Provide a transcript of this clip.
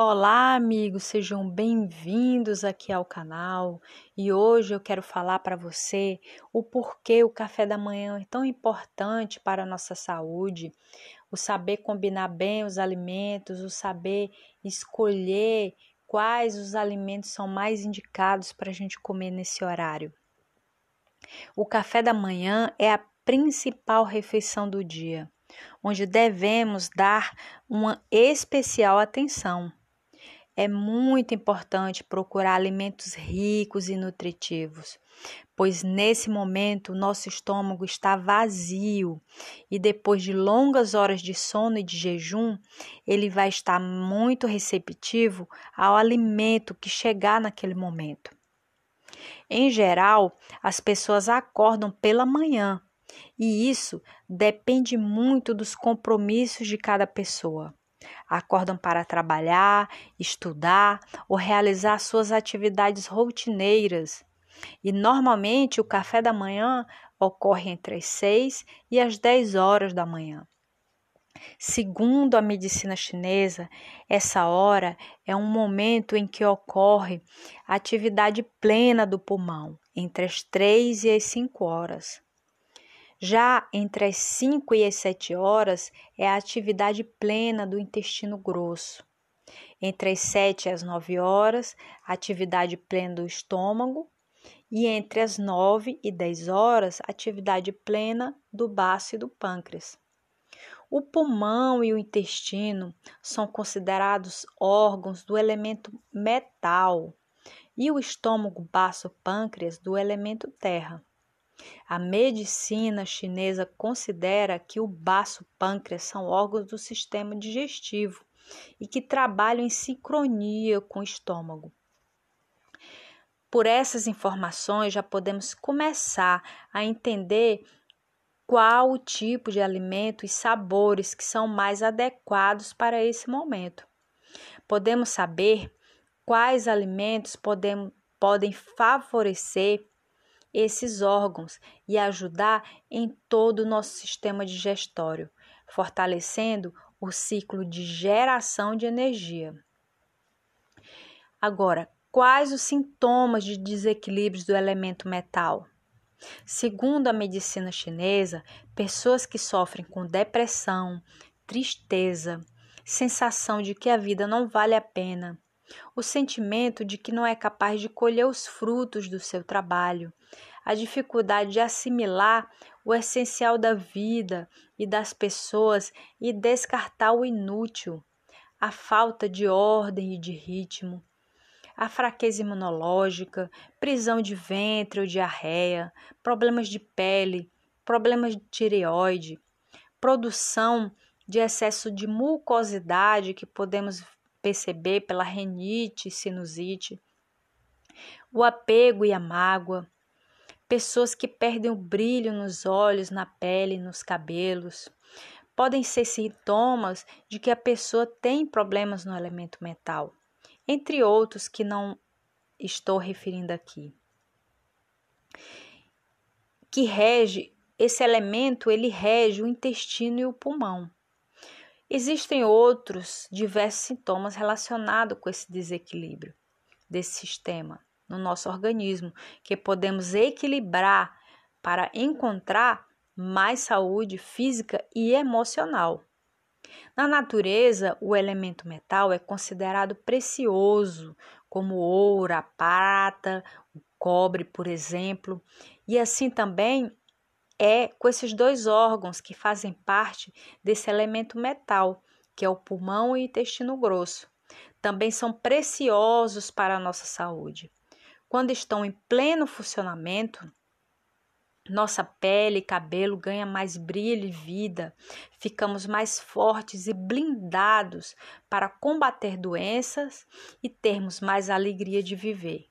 Olá, amigos, sejam bem-vindos aqui ao canal. E hoje eu quero falar para você o porquê o café da manhã é tão importante para a nossa saúde, o saber combinar bem os alimentos, o saber escolher quais os alimentos são mais indicados para a gente comer nesse horário. O café da manhã é a principal refeição do dia, onde devemos dar uma especial atenção é muito importante procurar alimentos ricos e nutritivos, pois nesse momento o nosso estômago está vazio e depois de longas horas de sono e de jejum, ele vai estar muito receptivo ao alimento que chegar naquele momento. Em geral, as pessoas acordam pela manhã e isso depende muito dos compromissos de cada pessoa acordam para trabalhar, estudar ou realizar suas atividades rotineiras. E normalmente o café da manhã ocorre entre as 6 e as 10 horas da manhã. Segundo a medicina chinesa, essa hora é um momento em que ocorre a atividade plena do pulmão, entre as 3 e as 5 horas. Já entre as 5 e as 7 horas é a atividade plena do intestino grosso. Entre as 7 e as 9 horas, atividade plena do estômago. E entre as 9 e 10 horas, atividade plena do baço e do pâncreas. O pulmão e o intestino são considerados órgãos do elemento metal e o estômago, baço, pâncreas do elemento terra. A medicina chinesa considera que o baço pâncreas são órgãos do sistema digestivo e que trabalham em sincronia com o estômago. Por essas informações já podemos começar a entender qual o tipo de alimento e sabores que são mais adequados para esse momento. Podemos saber quais alimentos podem, podem favorecer esses órgãos e ajudar em todo o nosso sistema digestório, fortalecendo o ciclo de geração de energia. Agora, quais os sintomas de desequilíbrios do elemento metal? Segundo a medicina chinesa, pessoas que sofrem com depressão, tristeza, sensação de que a vida não vale a pena, o sentimento de que não é capaz de colher os frutos do seu trabalho, a dificuldade de assimilar o essencial da vida e das pessoas e descartar o inútil, a falta de ordem e de ritmo, a fraqueza imunológica, prisão de ventre ou diarreia, problemas de pele, problemas de tireoide, produção de excesso de mucosidade que podemos perceber pela renite, sinusite, o apego e a mágoa, pessoas que perdem o brilho nos olhos, na pele, nos cabelos. Podem ser sintomas de que a pessoa tem problemas no elemento metal, entre outros que não estou referindo aqui. Que rege esse elemento, ele rege o intestino e o pulmão. Existem outros diversos sintomas relacionados com esse desequilíbrio desse sistema no nosso organismo que podemos equilibrar para encontrar mais saúde física e emocional. Na natureza, o elemento metal é considerado precioso, como ouro, a prata, o cobre, por exemplo, e assim também é com esses dois órgãos que fazem parte desse elemento metal, que é o pulmão e o intestino grosso. Também são preciosos para a nossa saúde. Quando estão em pleno funcionamento, nossa pele e cabelo ganha mais brilho e vida, ficamos mais fortes e blindados para combater doenças e termos mais alegria de viver.